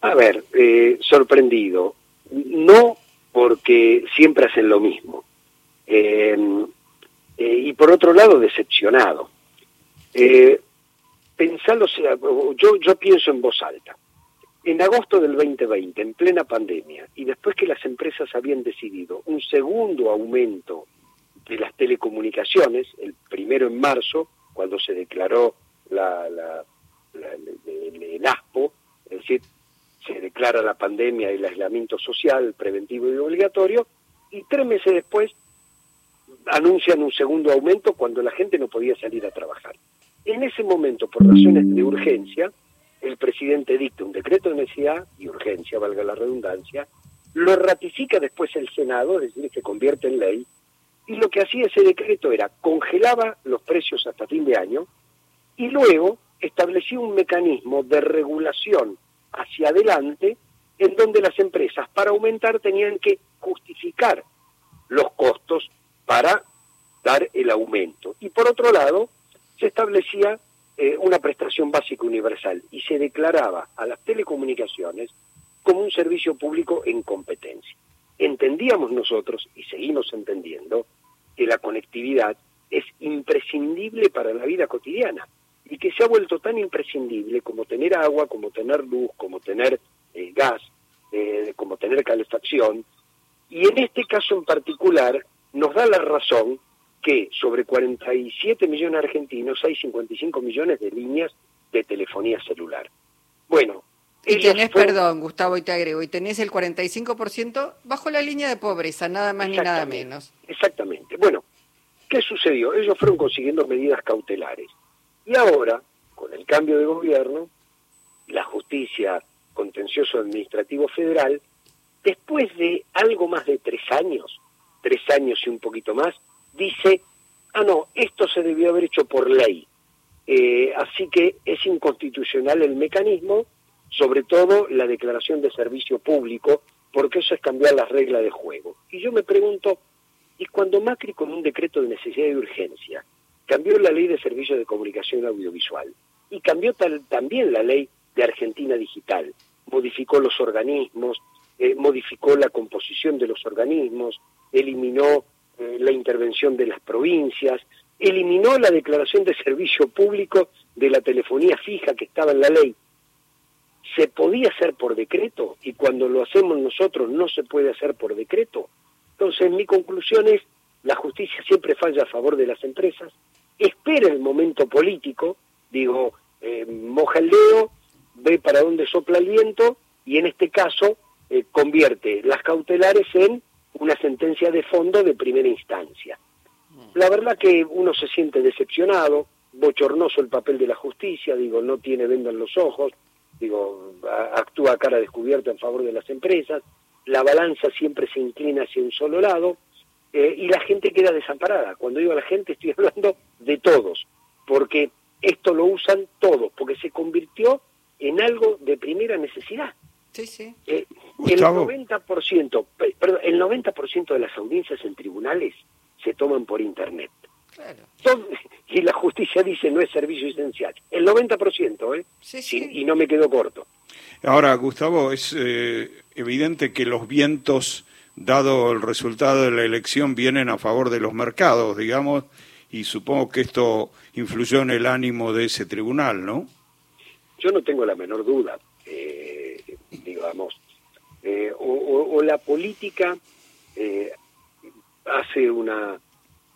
A ver, eh, sorprendido. No porque siempre hacen lo mismo. Eh, eh, y por otro lado, decepcionado. Eh, pensalo, yo, yo pienso en voz alta. En agosto del 2020, en plena pandemia, y después que las empresas habían decidido un segundo aumento de las telecomunicaciones, el primero en marzo, cuando se declaró la, la, el, el, ASPO, es decir, se declara la pandemia y el aislamiento social preventivo y obligatorio, y tres meses después anuncian un segundo aumento cuando la gente no podía salir a trabajar. En ese momento, por razones de urgencia, el presidente dicta un decreto de necesidad y urgencia, valga la redundancia, lo ratifica después el Senado, es decir, que convierte en ley, y lo que hacía ese decreto era congelaba los precios hasta fin de año y luego establecía un mecanismo de regulación hacia adelante en donde las empresas para aumentar tenían que justificar los costos para dar el aumento. Y por otro lado, se establecía eh, una prestación básica universal y se declaraba a las telecomunicaciones como un servicio público en competencia. Entendíamos nosotros, y seguimos entendiendo, que la conectividad es imprescindible para la vida cotidiana y que se ha vuelto tan imprescindible como tener agua, como tener luz, como tener eh, gas, eh, como tener calefacción. Y en este caso en particular nos da la razón que sobre 47 millones de argentinos hay 55 millones de líneas de telefonía celular. Bueno. Y tenés, perdón, Gustavo, y te agrego, y tenés el 45% bajo la línea de pobreza, nada más ni nada menos. Exactamente. Bueno, ¿qué sucedió? Ellos fueron consiguiendo medidas cautelares. Y ahora, con el cambio de gobierno, la justicia contencioso administrativo federal, después de algo más de tres años, tres años y un poquito más, dice, ah, no, esto se debió haber hecho por ley. Eh, así que es inconstitucional el mecanismo, sobre todo la declaración de servicio público, porque eso es cambiar las reglas de juego. Y yo me pregunto, ¿y cuando Macri con un decreto de necesidad y urgencia cambió la ley de servicios de comunicación audiovisual y cambió también la ley de Argentina Digital, modificó los organismos, eh, modificó la composición de los organismos, eliminó eh, la intervención de las provincias, eliminó la declaración de servicio público de la telefonía fija que estaba en la ley. Se podía hacer por decreto y cuando lo hacemos nosotros no se puede hacer por decreto. Entonces mi conclusión es, la justicia siempre falla a favor de las empresas, espera el momento político, digo, eh, moja el dedo, ve para dónde sopla el viento y en este caso eh, convierte las cautelares en una sentencia de fondo de primera instancia. La verdad que uno se siente decepcionado, bochornoso el papel de la justicia, digo, no tiene venda en los ojos, digo, actúa a cara descubierta en favor de las empresas, la balanza siempre se inclina hacia un solo lado, eh, y la gente queda desamparada. Cuando digo a la gente estoy hablando de todos, porque esto lo usan todos, porque se convirtió en algo de primera necesidad. Sí, sí. Eh, el 90%, perdón, el 90% de las audiencias en tribunales se toman por internet. Claro. y la justicia dice no es servicio esencial. El 90%, ¿eh? Sí, sí. y no me quedo corto. Ahora, Gustavo, es eh, evidente que los vientos dado el resultado de la elección, vienen a favor de los mercados, digamos, y supongo que esto influyó en el ánimo de ese tribunal, ¿no? Yo no tengo la menor duda, eh, digamos, eh, o, la política eh, hace una,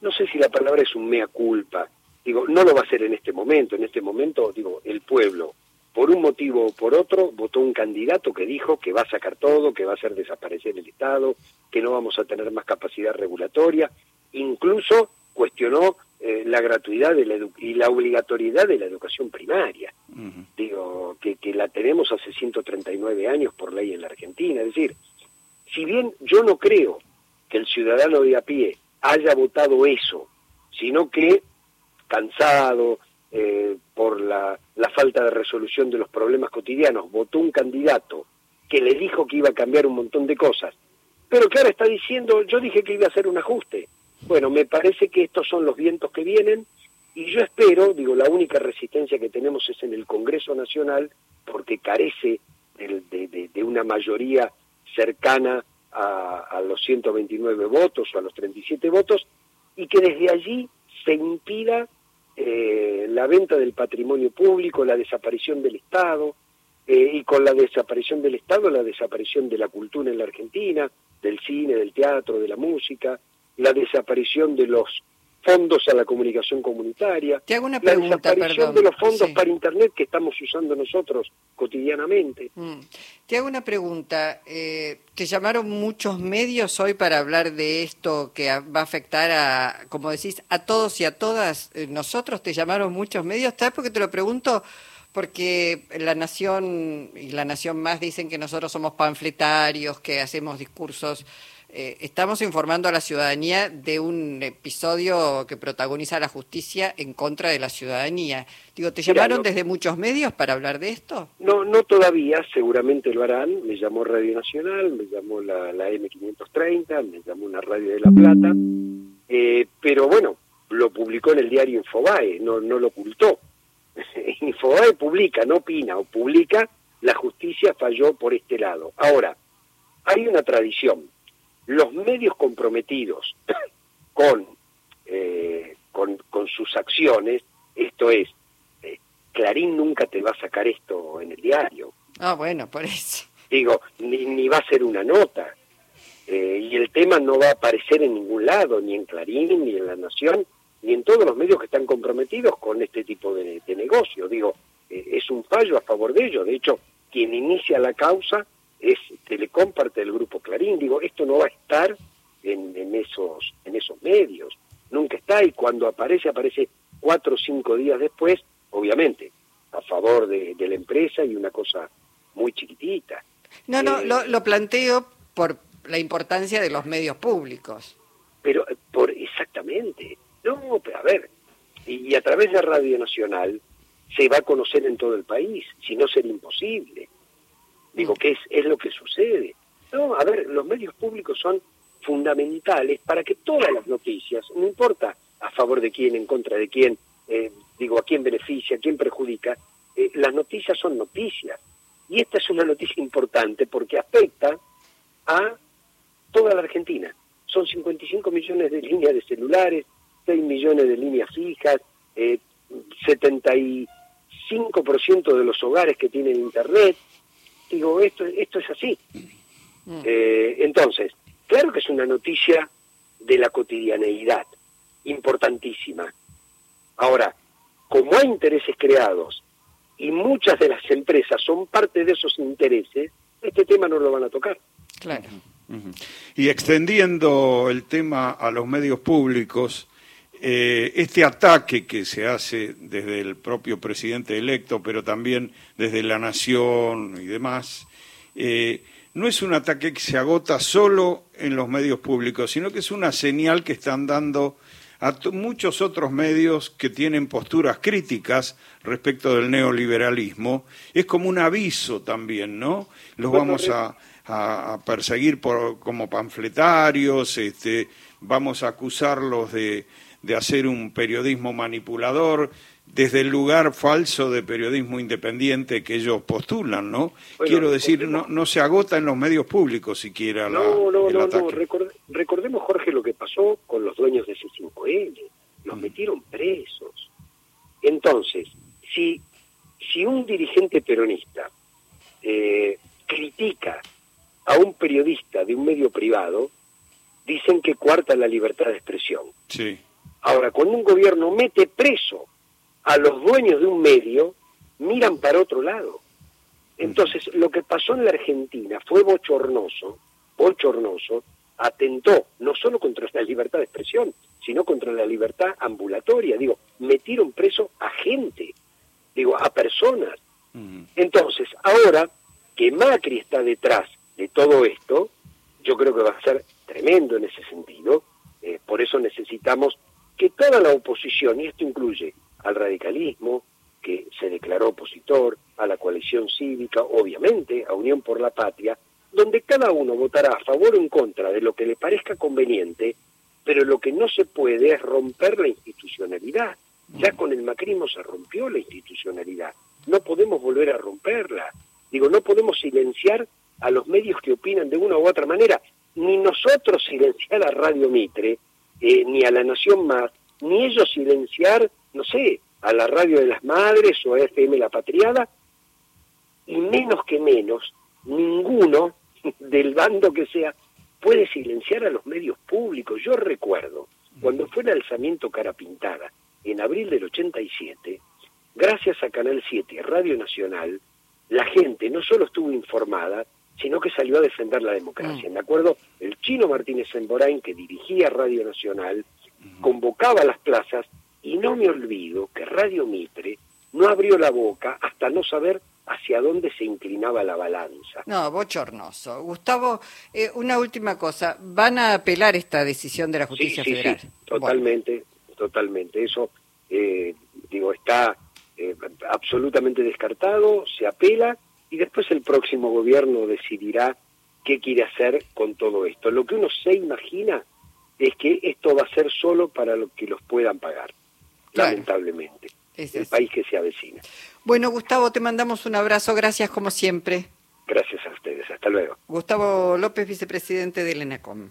no sé si la palabra es un mea culpa, digo, no lo va a hacer en este momento, en este momento, digo, el pueblo por un motivo o por otro, votó un candidato que dijo que va a sacar todo, que va a hacer desaparecer el Estado, que no vamos a tener más capacidad regulatoria, incluso cuestionó eh, la gratuidad de la y la obligatoriedad de la educación primaria. Digo, que, que la tenemos hace 139 años por ley en la Argentina. Es decir, si bien yo no creo que el ciudadano de a pie haya votado eso, sino que cansado, eh, por la, falta de resolución de los problemas cotidianos, votó un candidato que le dijo que iba a cambiar un montón de cosas, pero que ahora está diciendo, yo dije que iba a hacer un ajuste. Bueno, me parece que estos son los vientos que vienen y yo espero, digo, la única resistencia que tenemos es en el Congreso Nacional, porque carece de, una mayoría cercana a, los 129 votos o a los 37 votos, y que desde allí se impida eh, la venta del patrimonio público, la desaparición del Estado, eh, y con la desaparición del Estado, la desaparición de la cultura en la Argentina, del cine, del teatro, de la música, la desaparición de los fondos a la comunicación comunitaria, Te hago una la pregunta, desaparición perdón. de los fondos Sí. para Internet que estamos usando nosotros cotidianamente. Mm. Te hago una pregunta. Eh, ¿Te llamaron muchos medios hoy para hablar de esto que va a afectar a, como decís, a todos y a todas? Eh, ¿Nosotros te llamaron muchos medios? ¿Sabes por qué te lo pregunto? Porque La Nación y La Nación Más dicen que nosotros somos panfletarios, que hacemos discursos. Eh, estamos informando a la ciudadanía de un episodio que protagoniza la justicia en contra de la ciudadanía. Digo, ¿te Mira, llamaron desde muchos medios para hablar de esto? No, no todavía, seguramente lo harán. Me llamó Radio Nacional, me llamó la, la M530, me llamó una radio de La Plata, eh, pero bueno, lo publicó en el diario Infobae, no, no lo ocultó. Infobae publica, no opina, o publica, la justicia falló por este lado. Ahora, hay una tradición. Los medios comprometidos con, eh, con, con sus acciones, esto es, eh, Clarín nunca te va a sacar esto en el diario. Ah, bueno, por eso. Digo, ni, ni va a ser una nota. Eh, y el tema no va a aparecer en ningún lado, ni en Clarín, ni en La Nación, ni en todos los medios que están comprometidos con este tipo de, de negocio. Digo, eh, es un fallo a favor de ellos. De hecho, quien inicia la causa es Telecom, parte del grupo Clarín. Digo, esto no va a estar en, en esos, en esos medios. Nunca está y cuando aparece, aparece cuatro o cinco días después, obviamente, a favor de, de la empresa y una cosa muy chiquitita. No, no, Eh, lo, lo planteo por la importancia de los medios públicos. Pero eh, por exactamente. No, pero a ver, y, y a través de Radio Nacional se va a conocer en todo el país, si no sería imposible. Digo, que es, es lo que sucede. No, a ver, los medios públicos son fundamentales para que todas las noticias, no importa a favor de quién, en contra de quién, eh, digo, a quién beneficia, a quién perjudica, eh, las noticias son noticias. Y esta es una noticia importante porque afecta a toda la Argentina. Son 55 millones de líneas de celulares, 6 millones de líneas fijas, eh, 75% de los hogares que tienen internet. Digo, esto, esto es así. Mm. Eh, entonces, claro que es una noticia de la cotidianeidad, importantísima. Ahora, como hay intereses creados y muchas de las empresas son parte de esos intereses, este tema no lo van a tocar. Claro. Y extendiendo el tema a los medios públicos, eh, este ataque que se hace desde el propio presidente electo, pero también desde la nación y demás, eh, no es un ataque que se agota solo en los medios públicos, sino que es una señal que están dando a muchos otros medios que tienen posturas críticas respecto del neoliberalismo. Es como un aviso también, ¿no? Los vamos a- a perseguir por, como panfletarios, este, vamos a acusarlos de, de hacer un periodismo manipulador desde el lugar falso de periodismo independiente que ellos postulan, ¿no? Bueno, Quiero decir, no, no se agota en los medios públicos siquiera la- No, no, el no, ataque. no. Record- recordemos, Jorge, lo que pasó con los dueños de C5N. Los Mm. metieron presos. Entonces, si, si un dirigente peronista eh, critica a un periodista de un medio privado, dicen que cuarta la libertad de expresión. Sí. Ahora, cuando un gobierno mete preso a los dueños de un medio, miran para otro lado. Entonces, lo que pasó en la Argentina fue bochornoso, bochornoso, atentó no solo contra la libertad de expresión, sino contra la libertad ambulatoria. Digo, metieron preso a gente, digo, a personas. Entonces, ahora que Macri está detrás de todo esto, yo creo que va a ser tremendo en ese sentido. Eh, por eso necesitamos que toda la oposición, y esto incluye al radicalismo, que se declaró opositor, a la coalición cívica, obviamente, a Unión por la Patria, donde cada uno votará a favor o en contra de lo que le parezca conveniente, pero lo que no se puede es romper la institucionalidad. Ya con el macrismo se rompió la institucionalidad. No podemos volver a romperla. Digo, no podemos silenciar a los medios que opinan de una u otra manera. Ni nosotros silenciar a Radio Mitre, eh, ni a La Nación Más, ni ellos silenciar, no sé, a la Radio de las Madres o a FM La Patriada, y menos que menos, ninguno del bando que sea puede silenciar a los medios públicos. Yo recuerdo, cuando fue el alzamiento Cara Pintada, en abril del 87, gracias a Canal 7 y Radio Nacional, la gente no solo estuvo informada, sino que salió a defender la democracia. Mm. Me acuerdo, el chino Martínez Emborain, que dirigía Radio Nacional, convocaba a las plazas, y no me olvido que Radio Mitre no abrió la boca hasta no saber hacia dónde se inclinaba la balanza. No, bochornoso. Gustavo, eh, una última cosa. ¿Van a apelar esta decisión de la justicia sí, federal? Sí, totalmente, totalmente. Eso, eh, digo, está eh, absolutamente descartado, se apela y después el próximo gobierno decidirá qué quiere hacer con todo esto. Lo que uno se imagina es que esto va a ser solo para los que los puedan pagar, lamentablemente. el país que se avecina. Bueno, Gustavo, te mandamos un abrazo. Gracias como siempre. Gracias a ustedes. Hasta luego. Gustavo López, vicepresidente del ENACOM.